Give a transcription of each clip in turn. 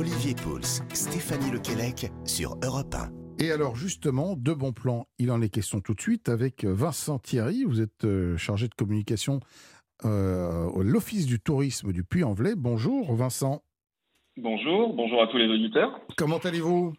Olivier Pouls, Stéphanie Lequelec sur Europe 1. Et alors justement, de bons plans, il en est question tout de suite avec Vincent Thierry. Vous êtes euh, chargé de communication euh, à l'Office du tourisme du Puy-en-Velay. Bonjour Vincent. Bonjour, bonjour à tous les auditeurs. Comment allez-vous?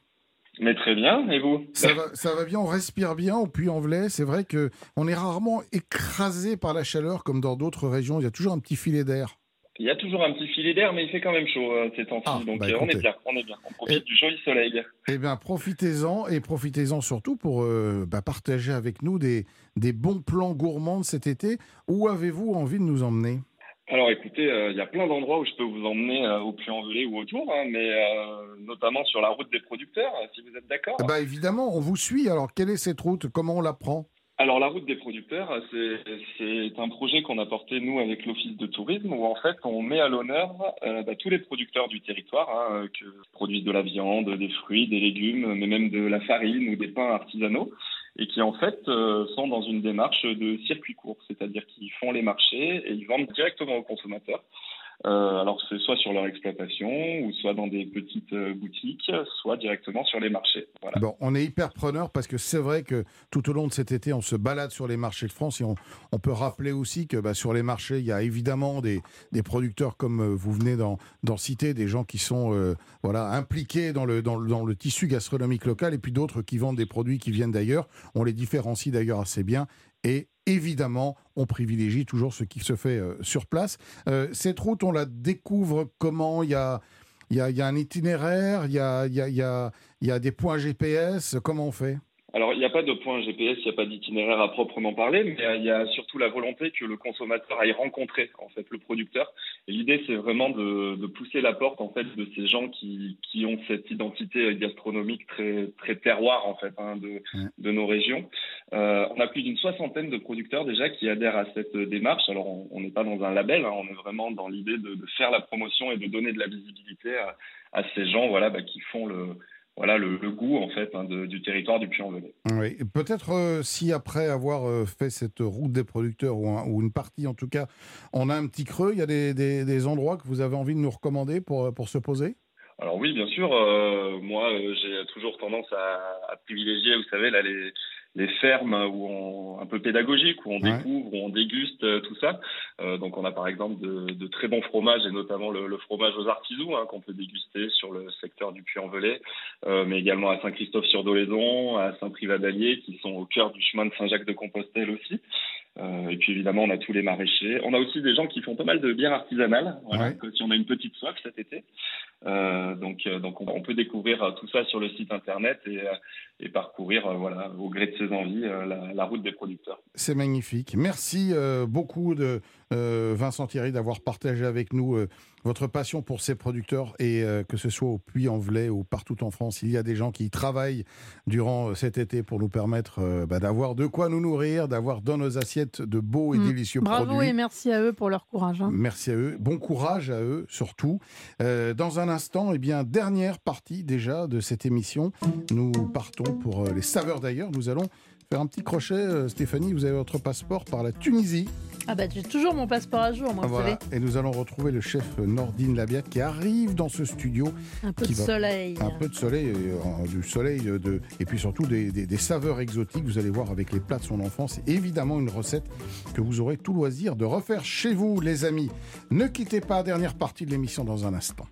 Mais très bien, et vous? Ça va, ça va bien, on respire bien au Puy-en-Velay. C'est vrai que on est rarement écrasé par la chaleur comme dans d'autres régions. Il y a toujours un petit filet d'air. Il y a toujours un petit filet d'air, mais il fait quand même chaud euh, ces temps-ci. Ah, donc bah, euh, on est bien, on est bien. On profite Et- du joli soleil. Eh bien, profitez-en et profitez-en surtout pour euh, bah, partager avec nous des, des bons plans gourmands de cet été. Où avez-vous envie de nous emmener? Alors écoutez, euh, il y a plein d'endroits où je peux vous emmener au Puy-en-Velay ou autour, hein, mais notamment sur la route des producteurs, si vous êtes d'accord. Ben, Évidemment, on vous suit. Alors, quelle est cette route? Comment on la prend? Alors la route des producteurs, c'est c'est un projet qu'on a porté nous avec l'office de tourisme où en fait on met à l'honneur euh, bah, tous les producteurs du territoire hein, euh, qui produisent de la viande, des fruits, des légumes, mais même de la farine ou des pains artisanaux et qui en fait euh, sont dans une démarche de circuit court, c'est-à-dire qu'ils font les marchés et ils vendent directement aux consommateurs. Euh, alors c'est soit sur leur exploitation ou soit dans des petites euh, boutiques, soit directement sur les marchés. Bon, on est hyper preneur parce que c'est vrai que tout au long de cet été, on se balade sur les marchés de France et on, peut rappeler aussi que bah, sur les marchés, il y a évidemment des, des producteurs comme euh, vous venez d'en citer, des gens qui sont voilà impliqués dans le, dans, le, dans le tissu gastronomique local et puis d'autres qui vendent des produits qui viennent d'ailleurs. On les différencie d'ailleurs assez bien et évidemment, on privilégie toujours ce qui se fait euh, sur place. Euh, cette route, on la découvre comment? Il y a, un itinéraire, il y a, y a des points GPS. Comment on fait? Alors, il n'y a pas de point GPS, il n'y a pas d'itinéraire à proprement parler, mais euh, il y a surtout la volonté que le consommateur aille rencontrer en fait le producteur. Et l'idée, c'est vraiment de, de pousser la porte en fait de ces gens qui, qui ont cette identité gastronomique très très terroir en fait hein, de, de nos régions. Euh, on a plus d'une soixantaine de producteurs déjà qui adhèrent à cette démarche. Alors, on on n'est pas dans un label, hein, on est vraiment dans l'idée de, de faire la promotion et de donner de la visibilité à, à ces gens, voilà, bah, qui font le voilà le, le goût en fait hein, de- du territoire du Puy-en-Velay. Oui, peut-être euh, si après avoir euh, fait cette route des producteurs, ou, un- ou une partie en tout cas, on a un petit creux, il y a des, des- des endroits que vous avez envie de nous recommander pour, euh, pour se poser? Alors oui, bien sûr. euh, moi, j'ai toujours tendance à, à privilégier, vous savez, là, les, les fermes où on, un peu pédagogiques, où on Ouais. découvre, où on déguste euh, tout ça. Euh, donc, on a par exemple de, de très bons fromages, et notamment le, le fromage aux artisous, hein, qu'on peut déguster sur le secteur du Puy-en-Velay, euh, mais également à Saint-Christophe-sur-Dolédon, à Saint-Privat-d'Allier, qui sont au cœur du chemin de Saint-Jacques-de-Compostelle aussi. Euh, et puis évidemment, on a tous les maraîchers. On a aussi des gens qui font pas mal de bières artisanales, voilà, Ouais. si on a une petite soif cet été. Euh, donc, euh, donc on, on peut découvrir euh, tout ça sur le site internet et, et parcourir, voilà, au gré de ses envies, la, la route des producteurs. C'est magnifique. Merci beaucoup de Vincent Thierry d'avoir partagé avec nous votre passion pour ces producteurs et que ce soit au Puy-en-Velay ou partout en France, il y a des gens qui travaillent durant cet été pour nous permettre bah, d'avoir de quoi nous nourrir, d'avoir dans nos assiettes de beaux et Mm. délicieux Bravo produits. et merci à eux pour leur courage. hein. Merci à eux. Bon courage à eux, surtout. Euh, dans un instant, eh bien, dernière partie déjà de cette émission. Nous partons pour euh, les saveurs d'ailleurs. Nous allons faire un petit crochet. Euh, Stéphanie, vous avez votre passeport par la Tunisie. Ah bah j'ai toujours mon passeport à jour, moi, vous Voilà. Et nous allons retrouver le chef Nordine Labiat qui arrive dans ce studio. savez. Un peu de va- soleil. Un peu de soleil, euh, du soleil euh, de, et puis surtout des, des- des saveurs exotiques. Vous allez voir avec les plats de son enfance. Évidemment, une recette que vous aurez tout loisir de refaire chez vous, les amis. Ne quittez pas, dernière partie de l'émission dans un instant.